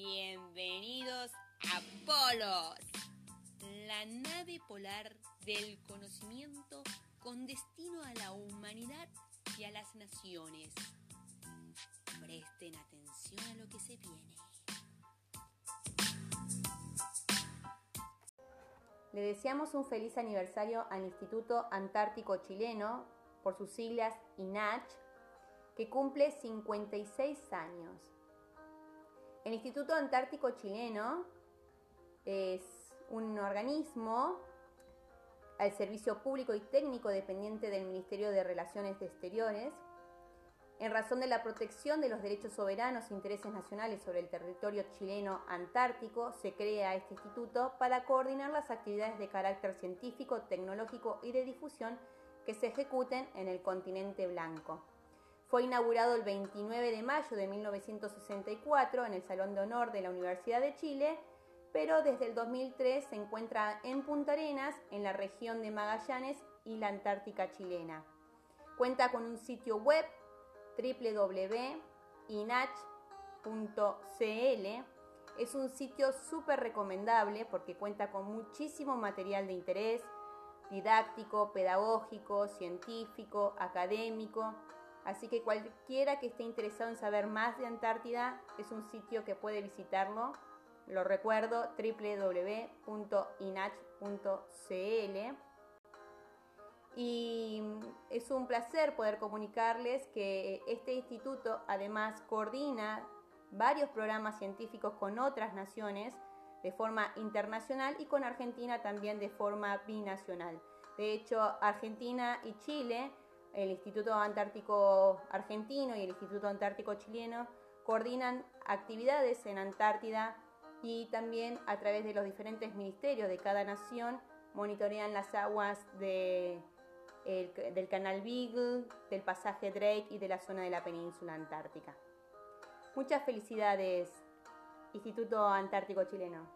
Bienvenidos a Polos, la nave polar del conocimiento con destino a la humanidad y a las naciones. Presten atención a lo que se viene. Le deseamos un feliz aniversario al Instituto Antártico Chileno, por sus siglas INACH, que cumple 56 años. El Instituto Antártico Chileno es un organismo al servicio público y técnico dependiente del Ministerio de Relaciones Exteriores, en razón de la protección de los derechos soberanos e intereses nacionales sobre el territorio chileno antártico, se crea este instituto para coordinar las actividades de carácter científico, tecnológico y de difusión que se ejecuten en el continente blanco. Fue inaugurado el 29 de mayo de 1964 en el Salón de Honor de la Universidad de Chile, pero desde el 2003 se encuentra en Punta Arenas, en la región de Magallanes y la Antártica chilena. Cuenta con un sitio web www.inach.cl. Es un sitio súper recomendable porque cuenta con muchísimo material de interés didáctico, pedagógico, científico, académico. Así que cualquiera que esté interesado en saber más de Antártida es un sitio que puede visitarlo. Lo recuerdo, www.inach.cl. Y es un placer poder comunicarles que este instituto además coordina varios programas científicos con otras naciones de forma internacional y con Argentina también de forma binacional. De hecho, Argentina y Chile, el Instituto Antártico Argentino y el Instituto Antártico Chileno coordinan actividades en Antártida y también a través de los diferentes ministerios de cada nación monitorean las aguas de del canal Beagle, del pasaje Drake y de la zona de la península antártica. Muchas felicidades, Instituto Antártico Chileno.